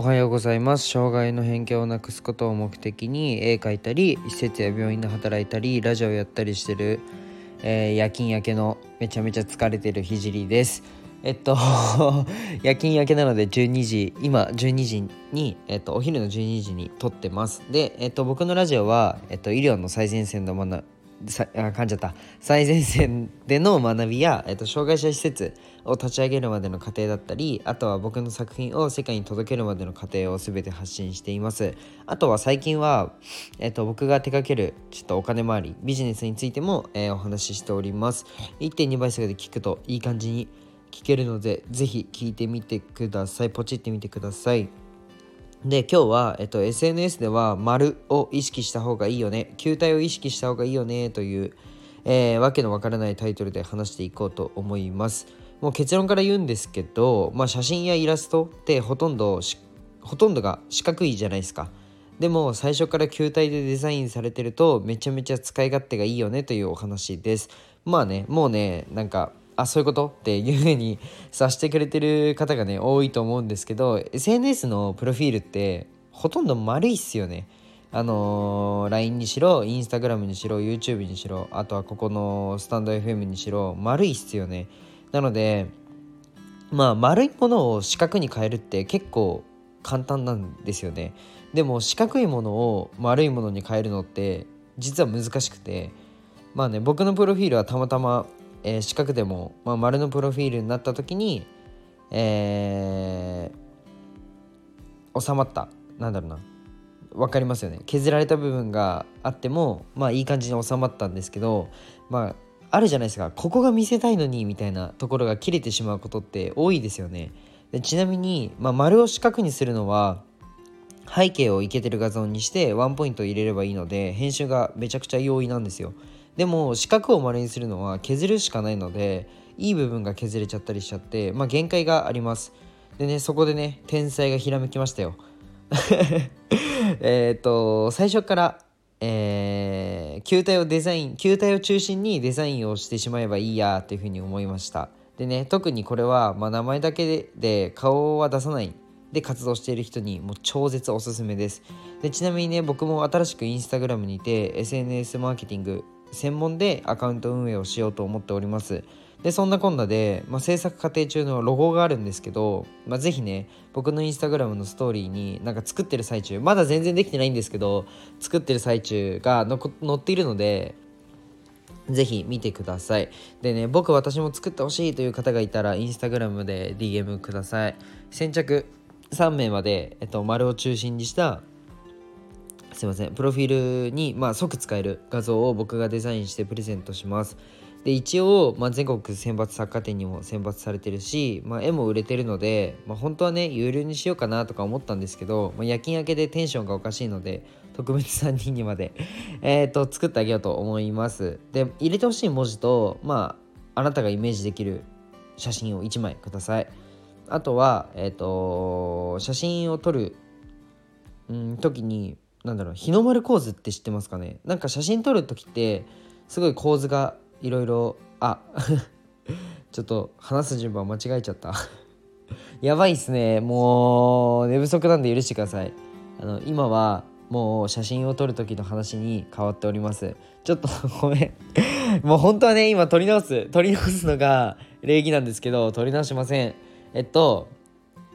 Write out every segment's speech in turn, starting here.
おはようございます。障害の偏見をなくすことを目的に絵描いたり施設や病院で働いたりラジオやったりしてる、えー、夜勤明けのめちゃめちゃ疲れてるひじりです。えっと 夜勤明けなので12時今12時に、えっと、お昼の12時に撮ってます。で、えっと、僕のラジオは、えっと、医療の最前線の学さあ噛んじゃった。最前線での学びや、えっと、障害者施設を立ち上げるまでの過程だったりあとは僕の作品を世界に届けるまでの過程を全て発信しています。あとは最近は、えっと、僕が手掛けるちょっとお金回りビジネスについても、えー、お話ししております。1.2倍速で聞くといい感じに聞けるのでぜひ聞いてみてください。ポチってみてください。で今日は、えっと、SNS では丸を意識した方がいいよね。球体を意識した方がいいよねという、えー、わけのわからないタイトルで話していこうと思います。もう結論から言うんですけど、まあ、写真やイラストってほとんどほとんどが四角いじゃないですか。でも最初から球体でデザインされてるとめちゃめちゃ使い勝手がいいよねというお話です。まあねもうねなんかあそういうこと？っていうふうに 察してくれてる方がね多いと思うんですけど SNS のプロフィールってほとんど丸いっすよね。あのー、LINE にしろ Instagram にしろ YouTube にしろあとはここのスタンド FM にしろ丸いっすよね。なのでまあ丸いものを四角に変えるって結構簡単なんですよね。でも四角いものを丸いものに変えるのって実は難しくてまあね僕のプロフィールはたまたまえー、四角でも、まあ、丸のプロフィールになった時に、えー、収まった。なんだろうな。分かりますよね。削られた部分があってもまあいい感じに収まったんですけどまああるじゃないですか。ここが見せたいのにみたいなところが切れてしまうことって多いですよね。でちなみに、まあ、丸を四角にするのは背景をイケてる画像にしてワンポイント入れればいいので編集がめちゃくちゃ容易なんですよ。でも四角を丸にするのは削るしかないのでいい部分が削れちゃったりしちゃってまあ限界があります。でねそこでね天才がひらめきましたよ。えっと最初からえー、球体をデザイン球体を中心にデザインをしてしまえばいいやっていうふうに思いました。でね特にこれは、まあ、名前だけで顔は出さない。で活動している人にもう超絶おすすめです。でちなみにね僕も新しくインスタグラムにて SNS マーケティング専門でアカウント運営をしようと思っておりますでそんなこんなで、まあ、制作過程中のロゴがあるんですけど、まあ、ぜひね僕のインスタグラムのストーリーになんか作ってる最中まだ全然できてないんですけど作ってる最中がの載っているのでぜひ見てください。でね、僕私も作ってほしいという方がいたら、インスタグラムで DM ください。先着3名まで、えっと、丸を中心にしたすいません。プロフィールに、まあ、即使える画像を僕がデザインしてプレゼントします。で一応、まあ、全国選抜作家展にも選抜されてるし、まあ、絵も売れてるので、まあ、本当はね有料にしようかなとか思ったんですけど、まあ、夜勤明けでテンションがおかしいので特別3人にまで えっと作ってあげようと思います。で入れてほしい文字とまああなたがイメージできる写真を1枚ください。あとはえっ、ー、と写真を撮る、うん、時になんだろう日の丸構図って知ってますかね？なんか写真撮る時ってすごい構図がいろいろあ ちょっと話す順番間違えちゃった。やばいっすね。もう寝不足なんで許してください。あの今はもう写真を撮る時の話に変わっております。ちょっと ごめん。もう本当はね今撮り直す撮り直すのが礼儀なんですけど撮り直しません。えっと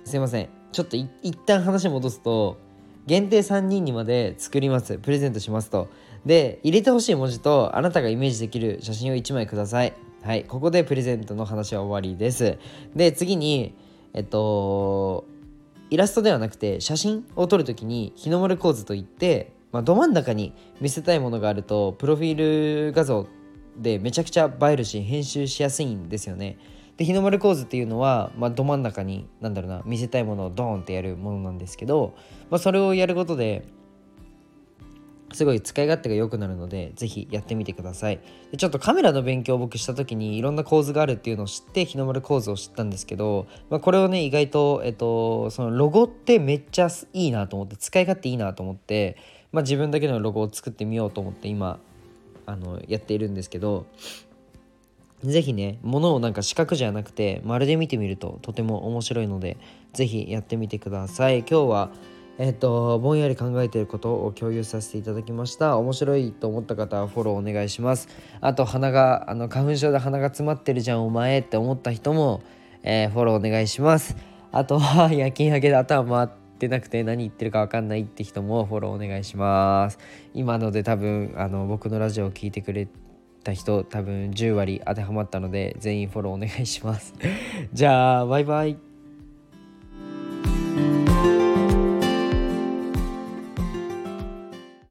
すいません。ちょっと一旦話戻すと限定3人にまで作ります。プレゼントしますと。で入れてほしい文字とあなたがイメージできる写真を1枚ください。はいここでプレゼントの話は終わりです。で次にえっとイラストではなくて写真を撮るときに日の丸構図といって、まあ、ど真ん中に見せたいものがあるとプロフィール画像でめちゃくちゃ映えるし編集しやすいんですよね。で日の丸構図っていうのは、まあ、ど真ん中に何だろうな見せたいものをドーンってやるものなんですけど、まあ、それをやることですごい使い勝手が良くなるので是非やってみてください。でちょっとカメラの勉強を僕した時にいろんな構図があるっていうのを知って日の丸構図を知ったんですけど、まあ、これをね意外と、えっと、そのロゴってめっちゃいいなと思って使い勝手いいなと思って、まあ、自分だけのロゴを作ってみようと思って今あのやっているんですけど是非ねものをなんか四角じゃなくて丸で見てみるととても面白いので是非やってみてください。今日はえっ、とぼんやり考えていることを共有させていただきました。面白いと思った方はフォローお願いします。あと鼻があの花粉症で鼻が詰まってるじゃんお前って思った人も、えー、フォローお願いします。あとは 夜勤明けで頭回ってなくて何言ってるか分かんないって人もフォローお願いします。今ので多分あの僕のラジオを聴いてくれた人多分10割当てはまったので全員フォローお願いします。じゃあバイバイ。